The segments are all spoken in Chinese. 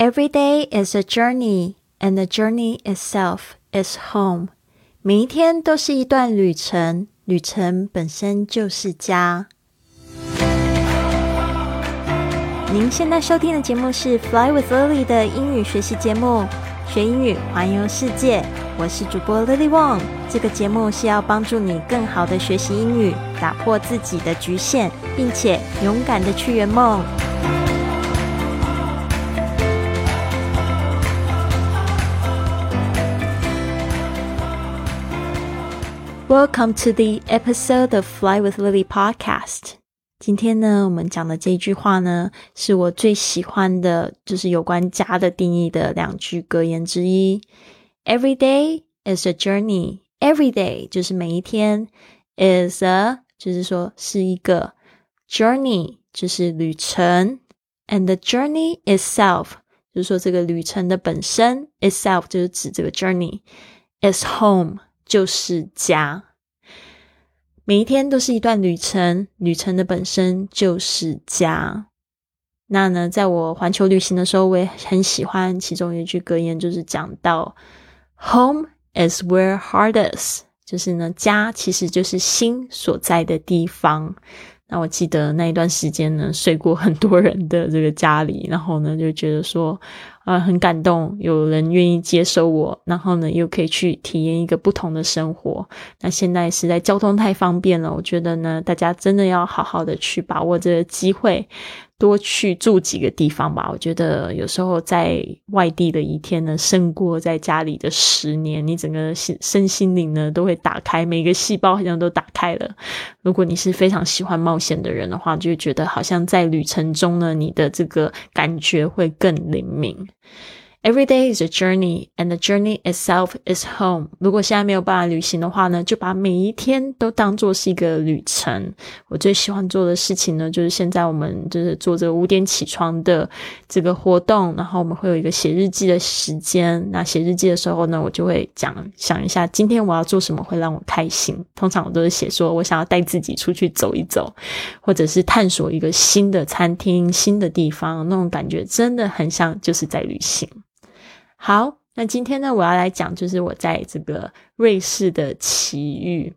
Every day is a journey, and the journey itself is home. 每一天都是一段旅程，旅程本身就是家。您现在收听的节目是《Fly with Lily》的英语学习节目，学英语环游世界。我是主播 Lily Wong。这个节目是要帮助你更好的学习英语，打破自己的局限，并且勇敢的去圆梦。Welcome to the episode of Fly with Lily podcast。今天呢，我们讲的这句话呢，是我最喜欢的，就是有关家的定义的两句格言之一。Every day is a journey. Every day 就是每一天，is a 就是说是一个 journey，就是旅程，and the journey itself 就是说这个旅程的本身，itself 就是指这个 journey is home。 就是家，每一天都是一段旅程，旅程的本身就是家。那呢，在我环球旅行的时候，我也很喜欢其中一句格言，就是讲到 “Home is where heart is”，就是呢，家其实就是心所在的地方。那我记得那一段时间呢，睡过很多人的这个家里，然后呢，就觉得说。啊，很感动，有人愿意接受我，然后呢，又可以去体验一个不同的生活。那现在实在交通太方便了，我觉得呢，大家真的要好好的去把握这个机会。多去住几个地方吧，我觉得有时候在外地的一天呢，胜过在家里的十年。你整个心身心灵呢都会打开，每个细胞好像都打开了。如果你是非常喜欢冒险的人的话，就觉得好像在旅程中呢，你的这个感觉会更灵敏。Every day is a journey, and the journey itself is home. 如果现在没有办法旅行的话呢，就把每一天都当做是一个旅程。我最喜欢做的事情呢，就是现在我们就是做这个五点起床的这个活动，然后我们会有一个写日记的时间。那写日记的时候呢，我就会讲想一下今天我要做什么会让我开心。通常我都是写说我想要带自己出去走一走，或者是探索一个新的餐厅、新的地方，那种感觉真的很像就是在旅行。好，那今天呢，我要来讲就是我在这个瑞士的奇遇。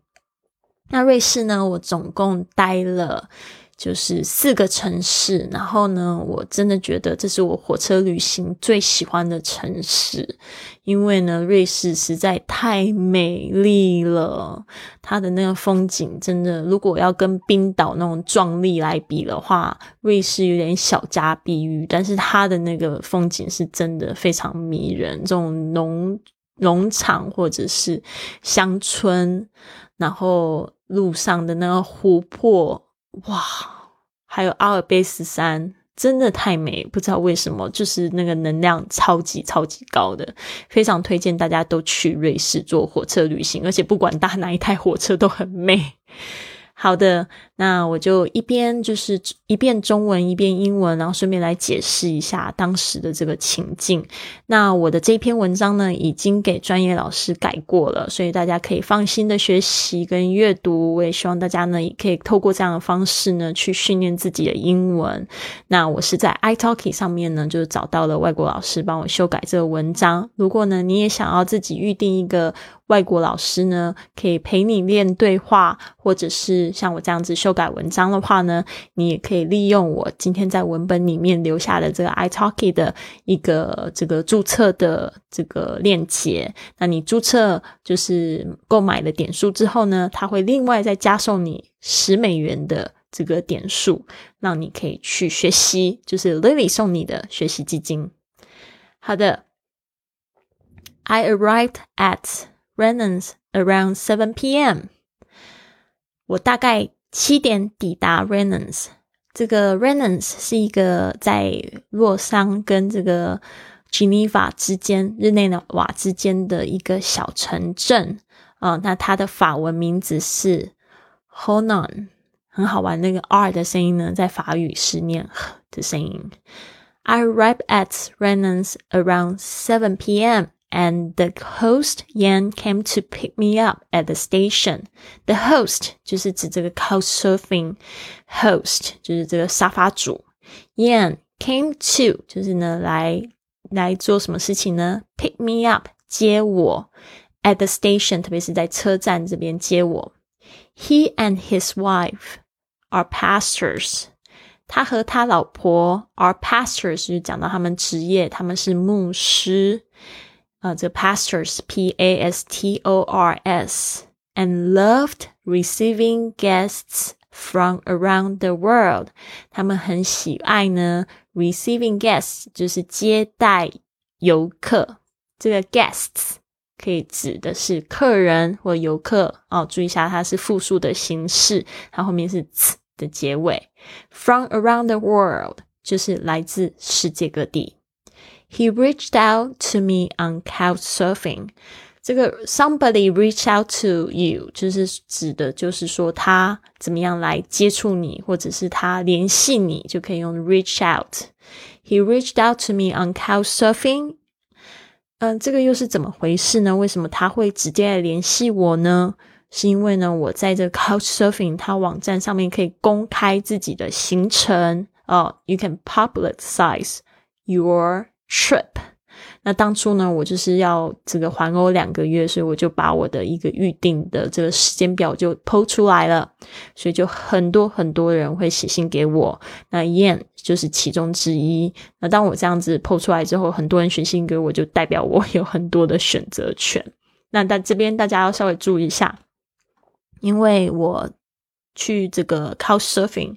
那瑞士呢，我总共待了。就是四个城市，然后呢，我真的觉得这是我火车旅行最喜欢的城市，因为呢，瑞士实在太美丽了，它的那个风景真的，如果要跟冰岛那种壮丽来比的话，瑞士有点小家碧玉，但是它的那个风景是真的非常迷人，这种农农场或者是乡村，然后路上的那个湖泊。哇，还有阿尔卑斯山，真的太美，不知道为什么，就是那个能量超级超级高的，非常推荐大家都去瑞士坐火车旅行，而且不管搭哪一台火车都很美。好的，那我就一边就是一边中文一边英文，然后顺便来解释一下当时的这个情境。那我的这篇文章呢，已经给专业老师改过了，所以大家可以放心的学习跟阅读。我也希望大家呢，也可以透过这样的方式呢，去训练自己的英文。那我是在 iTalki 上面呢，就是找到了外国老师帮我修改这个文章。如果呢，你也想要自己预定一个。外国老师呢，可以陪你练对话，或者是像我这样子修改文章的话呢，你也可以利用我今天在文本里面留下的这个 iTalki 的一个这个注册的这个链接。那你注册就是购买了点数之后呢，它会另外再加送你十美元的这个点数，让你可以去学习，就是 Lily 送你的学习基金。好的，I arrived at Rennes around seven p.m. 我大概七点抵达 Rennes。这个 Rennes 是一个在洛桑跟这个 Geneva 之间、日内瓦之间的一个小城镇啊。那它的法文名字是 Honan，很好玩。那个 R 的声音呢，在法语是念的声音。I arrive at Rennes around seven p.m. and the host Yan came to pick me up at the station. The host 就是指这个 couchsurfing host 就是这个沙发主。Yan came to 就是呢来 来做什么事情呢？Pick me up，接我，at the station，特别是在车站这边接我。He and his wife are pastors。他和他老婆 are pastors，就讲到他们职业，他们是牧师。 呃，这 pastors，p a s t o r s，and loved receiving guests from around the world。他们很喜爱呢，receiving guests 就是接待游客。这个 guests 可以指的是客人或游客哦。注意一下，它是复数的形式，它后面是 ts 的结尾。From around the world 就是来自世界各地。 He reached out to me on couch surfing。这个 somebody reach out to you 就是指的，就是说他怎么样来接触你，或者是他联系你，就可以用 reach out。He reached out to me on couch surfing。嗯，这个又是怎么回事呢？为什么他会直接来联系我呢？是因为呢，我在这 couch surfing 它网站上面可以公开自己的行程哦。You can publicize your trip。那当初呢，我就是要这个环欧两个月，所以我就把我的一个预定的这个时间表就剖出来了，所以就很多很多人会写信给我。那 Ian 就是其中之一。那当我这样子剖出来之后，很多人写信给我，就代表我有很多的选择权。那在这边大家要稍微注意一下，因为我去这个 Cow Surfing。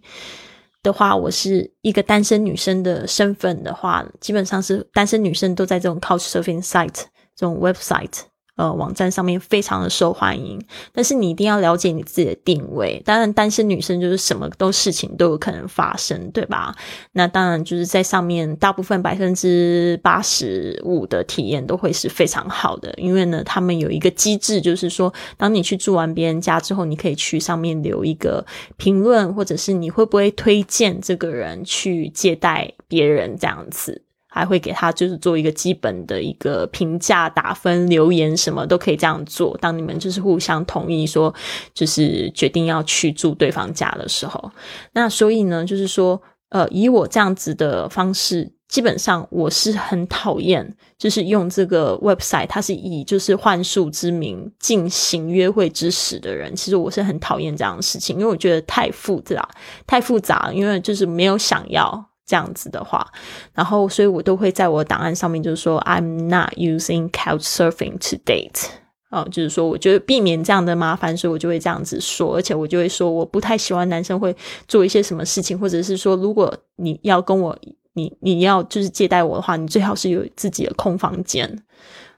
的话，我是一个单身女生的身份的话，基本上是单身女生都在这种 Couchsurfing site 这种 website。呃，网站上面非常的受欢迎，但是你一定要了解你自己的定位。当然，单身女生就是什么都事情都有可能发生，对吧？那当然就是在上面，大部分百分之八十五的体验都会是非常好的，因为呢，他们有一个机制，就是说，当你去住完别人家之后，你可以去上面留一个评论，或者是你会不会推荐这个人去接待别人这样子。还会给他就是做一个基本的一个评价打分留言什么都可以这样做。当你们就是互相同意说，就是决定要去住对方家的时候，那所以呢，就是说，呃，以我这样子的方式，基本上我是很讨厌，就是用这个 website，它是以就是幻术之名进行约会之实的人，其实我是很讨厌这样的事情，因为我觉得太复杂，太复杂，因为就是没有想要。这样子的话，然后所以我都会在我档案上面就是说，I'm not using couch surfing to date。哦，就是说，我觉得避免这样的麻烦，所以我就会这样子说，而且我就会说，我不太喜欢男生会做一些什么事情，或者是说，如果你要跟我，你你要就是接待我的话，你最好是有自己的空房间。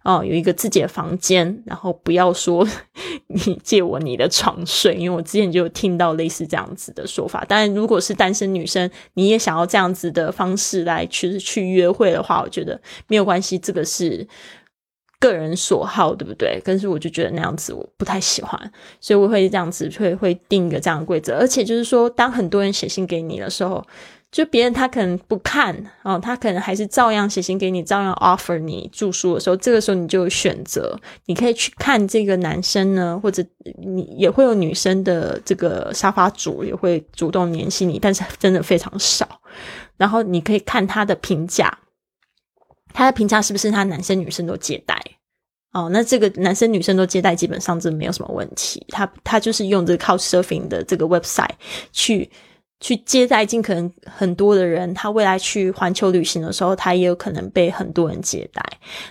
哦，有一个自己的房间，然后不要说 你借我你的床睡，因为我之前就有听到类似这样子的说法。当然，如果是单身女生，你也想要这样子的方式来去去约会的话，我觉得没有关系，这个是个人所好，对不对？但是我就觉得那样子我不太喜欢，所以我会这样子会会定一个这样的规则，而且就是说，当很多人写信给你的时候。就别人他可能不看哦，他可能还是照样写信给你，照样 offer 你住宿的时候，这个时候你就有选择，你可以去看这个男生呢，或者你也会有女生的这个沙发主也会主动联系你，但是真的非常少。然后你可以看他的评价，他的评价是不是他男生女生都接待哦？那这个男生女生都接待，基本上这没有什么问题。他他就是用这个 Couchsurfing 的这个 website 去。去接待尽可能很多的人，他未来去环球旅行的时候，他也有可能被很多人接待。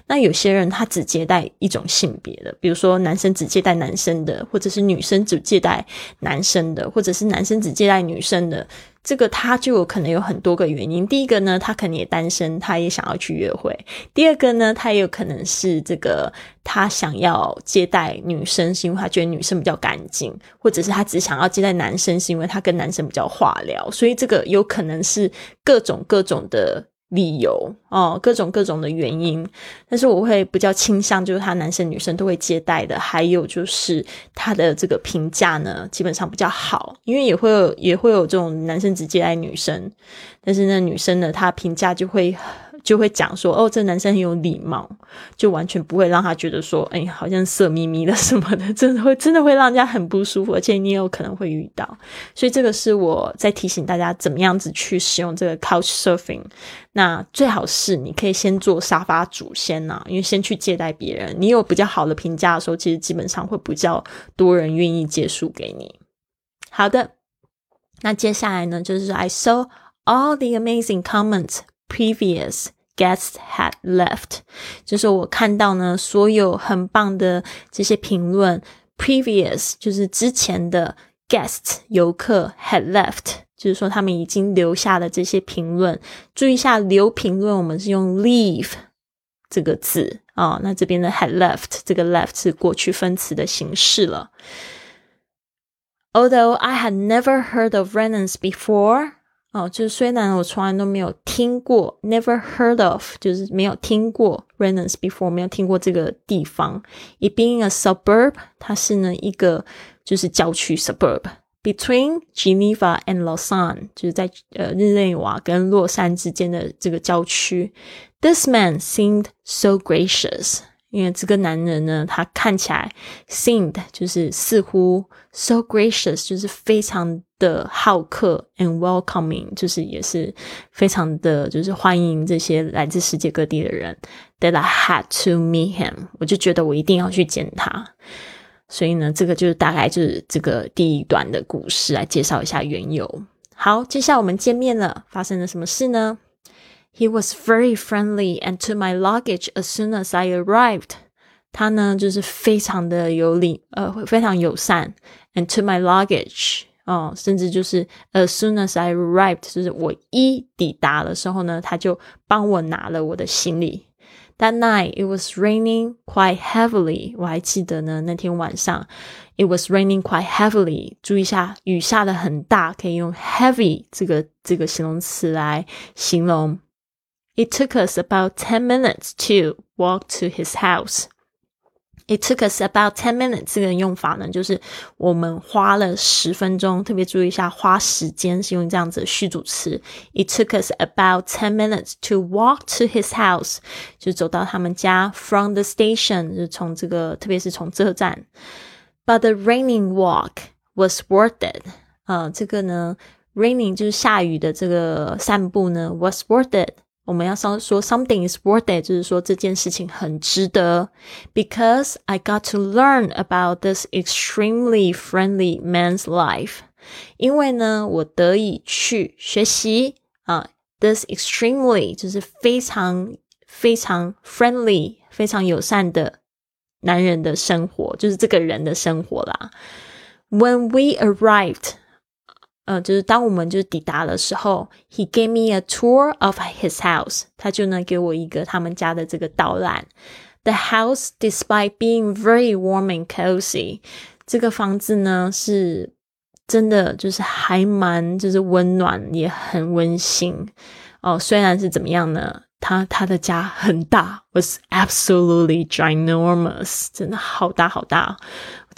那有些人他只接待一种性别的，比如说男生只接待男生的，或者是女生只接待男生的，或者是男生只接待女生的。这个他就有可能有很多个原因。第一个呢，他可能也单身，他也想要去约会；第二个呢，他也有可能是这个他想要接待女生，是因为他觉得女生比较干净，或者是他只想要接待男生，是因为他跟男生比较话聊。所以这个有可能是各种各种的。理由哦，各种各种的原因，但是我会比较倾向就是他男生女生都会接待的，还有就是他的这个评价呢，基本上比较好，因为也会有也会有这种男生只接待女生，但是那女生呢她评价就会。就会讲说，哦，这男生很有礼貌，就完全不会让他觉得说，哎，好像色眯眯的什么的，真的会真的会让人家很不舒服，而且你有可能会遇到。所以这个是我在提醒大家，怎么样子去使用这个 couch surfing。那最好是你可以先做沙发主先呐，因为先去接待别人，你有比较好的评价的时候，其实基本上会比较多人愿意借宿给你。好的，那接下来呢，就是 I saw all the amazing comments previous。Guests had left，就是我看到呢，所有很棒的这些评论。Previous 就是之前的 guests 游客 had left，就是说他们已经留下了这些评论。注意一下，留评论我们是用 leave 这个字啊。那这边的 had left，这个 left 是过去分词的形式了。Although I had never heard of Renans before. 哦，就是虽然我从来都没有听过，never heard of，就是没有听过 Rennes before，没有听过这个地方。It being a suburb，它是呢一个就是郊区 suburb between Geneva and Lausanne，就是在呃日内瓦跟洛杉之间的这个郊区。This man seemed so gracious。 因为这个男人呢，他看起来 seemed 就是似乎 so gracious，就是非常的好客 and welcoming，就是也是非常的就是欢迎这些来自世界各地的人。That I had to meet him，我就觉得我一定要去见他。所以呢，这个就是大概就是这个第一段的故事来介绍一下缘由。好，接下来我们见面了，发生了什么事呢 ？He was very friendly and to my luggage as soon as I arrived. 他呢就是非常的有礼，呃，非常友善。And to my luggage，哦，甚至就是 as soon as I arrived，就是我一抵达的时候呢，他就帮我拿了我的行李。That night it was raining quite heavily。我还记得呢，那天晚上 it was raining quite heavily。注意一下，雨下的很大，可以用 heavy 这个这个形容词来形容。 It took us about 10 minutes to walk to his house. It took us about ten minutes 这个用法呢，就是我们花了十分钟。特别注意一下，花时间是用这样子的虚主词。It took us about ten minutes to walk to his house，就走到他们家。From the station，就是从这个，特别是从车站。But the raining walk was worth it。啊，这个呢，raining 就是下雨的这个散步呢，was worth it。 我们要说说 something is worth it，就是说这件事情很值得。Because I got to learn about this extremely friendly man's life，因为呢，我得以去学习啊，this extremely 就是非常非常 friendly，非常友善的男人的生活，就是这个人的生活啦。When we arrived。 呃，就是当我们就是抵达的时候，He gave me a tour of his house。他就呢给我一个他们家的这个导览。The house, despite being very warm and cozy，这个房子呢是真的就是还蛮就是温暖也很温馨哦。虽然是怎么样呢？他他的家很大，was absolutely ginormous，真的好大好大。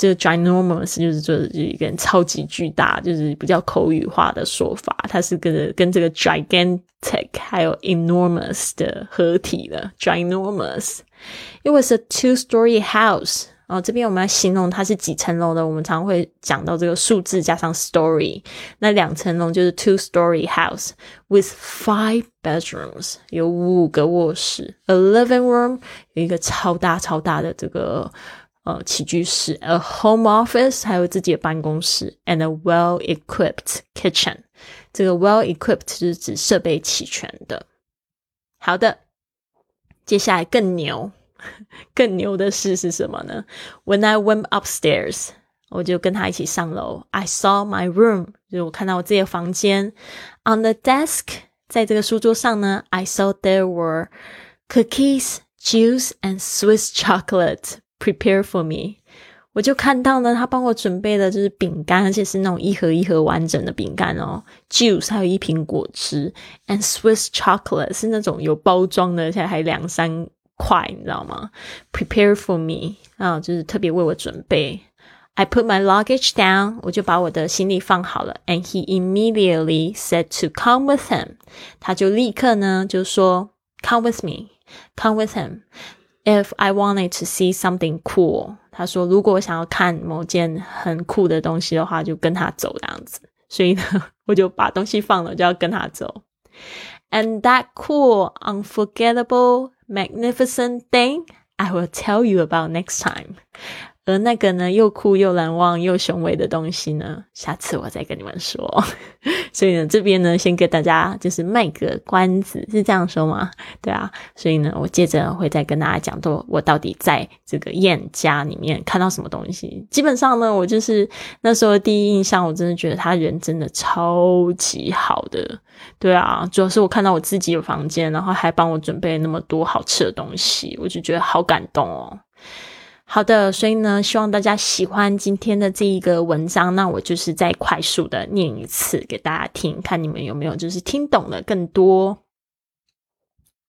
这个 ginormous 就是做一个超级巨大，就是比较口语化的说法。它是跟跟这个 gigantic 还有 enormous 的合体的 ginormous。It was a two-story house。哦，这边我们要形容它是几层楼的，我们常会讲到这个数字加上 story。那两层楼就是 two-story house with five bedrooms，有五个卧室，a living room 有一个超大超大的这个。呃起居室，a home office，还有自己的办公室，and a well-equipped kitchen。这个 well-equipped 是指设备齐全的。好的，接下来更牛、更牛的事是什么呢？When I went upstairs，我就跟他一起上楼。I saw my room，就是我看到我自己的房间。On the desk，在这个书桌上呢，I saw there were cookies, juice, and Swiss chocolate Prepare for me，我就看到呢，他帮我准备的就是饼干，而且是那种一盒一盒完整的饼干哦。Juice 还有一瓶果汁，and Swiss chocolate 是那种有包装的，而且还两三块，你知道吗？Prepare for me 啊，就是特别为我准备。I put my luggage down，我就把我的行李放好了。And he immediately said to come with him，他就立刻呢就说 come with me, come with him. If I wanted to see something cool，他说如果我想要看某件很酷的东西的话，就跟他走这样子。所以呢，我就把东西放了，就要跟他走。And that cool, unforgettable, magnificent thing I will tell you about next time. 而那个呢，又酷又难忘又雄伟的东西呢，下次我再跟你们说。所以呢，这边呢，先给大家就是卖个关子，是这样说吗？对啊。所以呢，我接着会再跟大家讲，说我到底在这个燕家里面看到什么东西。基本上呢，我就是那时候第一印象，我真的觉得他人真的超级好的。对啊，主要是我看到我自己有房间，然后还帮我准备那么多好吃的东西，我就觉得好感动哦。好的，所以呢，希望大家喜欢今天的这一个文章。那我就是再快速的念一次给大家听，看你们有没有就是听懂了更多。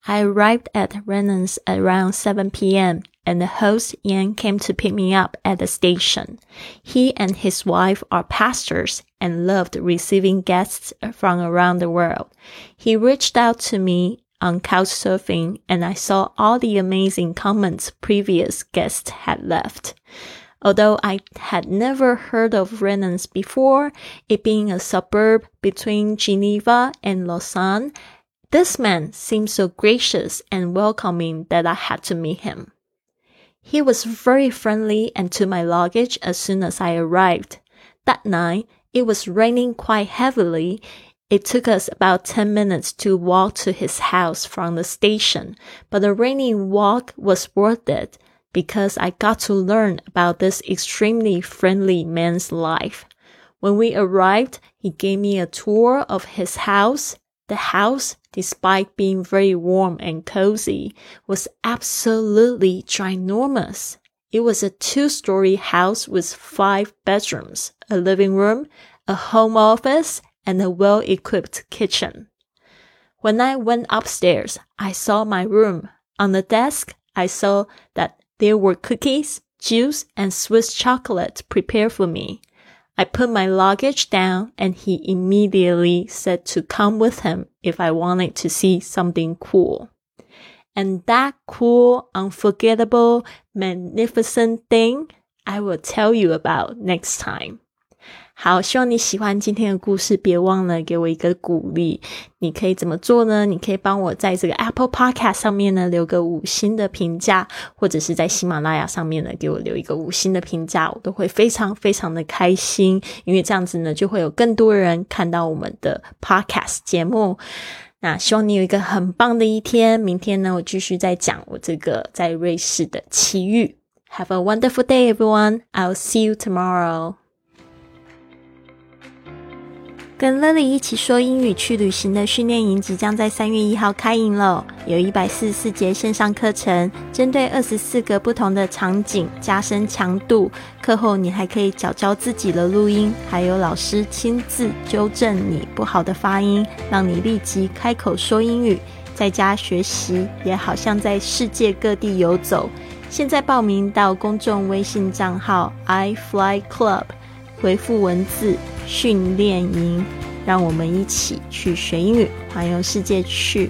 I arrived at Renan's around 7 p.m. and the host Ian came to pick me up at the station. He and his wife are pastors and loved receiving guests from around the world. He reached out to me on Couchsurfing and I saw all the amazing comments previous guests had left. Although I had never heard of Rennes before, it being a suburb between Geneva and Lausanne, this man seemed so gracious and welcoming that I had to meet him. He was very friendly and took my luggage as soon as I arrived. That night, it was raining quite heavily it took us about 10 minutes to walk to his house from the station, but the rainy walk was worth it because I got to learn about this extremely friendly man's life. When we arrived, he gave me a tour of his house. The house, despite being very warm and cozy, was absolutely ginormous. It was a two-story house with five bedrooms, a living room, a home office, and a well-equipped kitchen. When I went upstairs, I saw my room. On the desk, I saw that there were cookies, juice, and Swiss chocolate prepared for me. I put my luggage down and he immediately said to come with him if I wanted to see something cool. And that cool, unforgettable, magnificent thing I will tell you about next time. 好，希望你喜欢今天的故事。别忘了给我一个鼓励。你可以怎么做呢？你可以帮我在这个 Apple Podcast 上面呢留个五星的评价，或者是在喜马拉雅上面呢给我留一个五星的评价，我都会非常非常的开心。因为这样子呢，就会有更多人看到我们的 Podcast 节目。那希望你有一个很棒的一天。明天呢，我继续再讲我这个在瑞士的奇遇。Have a wonderful day, everyone. I'll see you tomorrow. 跟 Lily 一起说英语去旅行的训练营即将在三月一号开营了，有一百四十四节线上课程，针对二十四个不同的场景加深强度。课后你还可以教教自己的录音，还有老师亲自纠正你不好的发音，让你立即开口说英语。在家学习也好像在世界各地游走。现在报名到公众微信账号 i fly club，回复文字。训练营，让我们一起去学英语，环游世界去。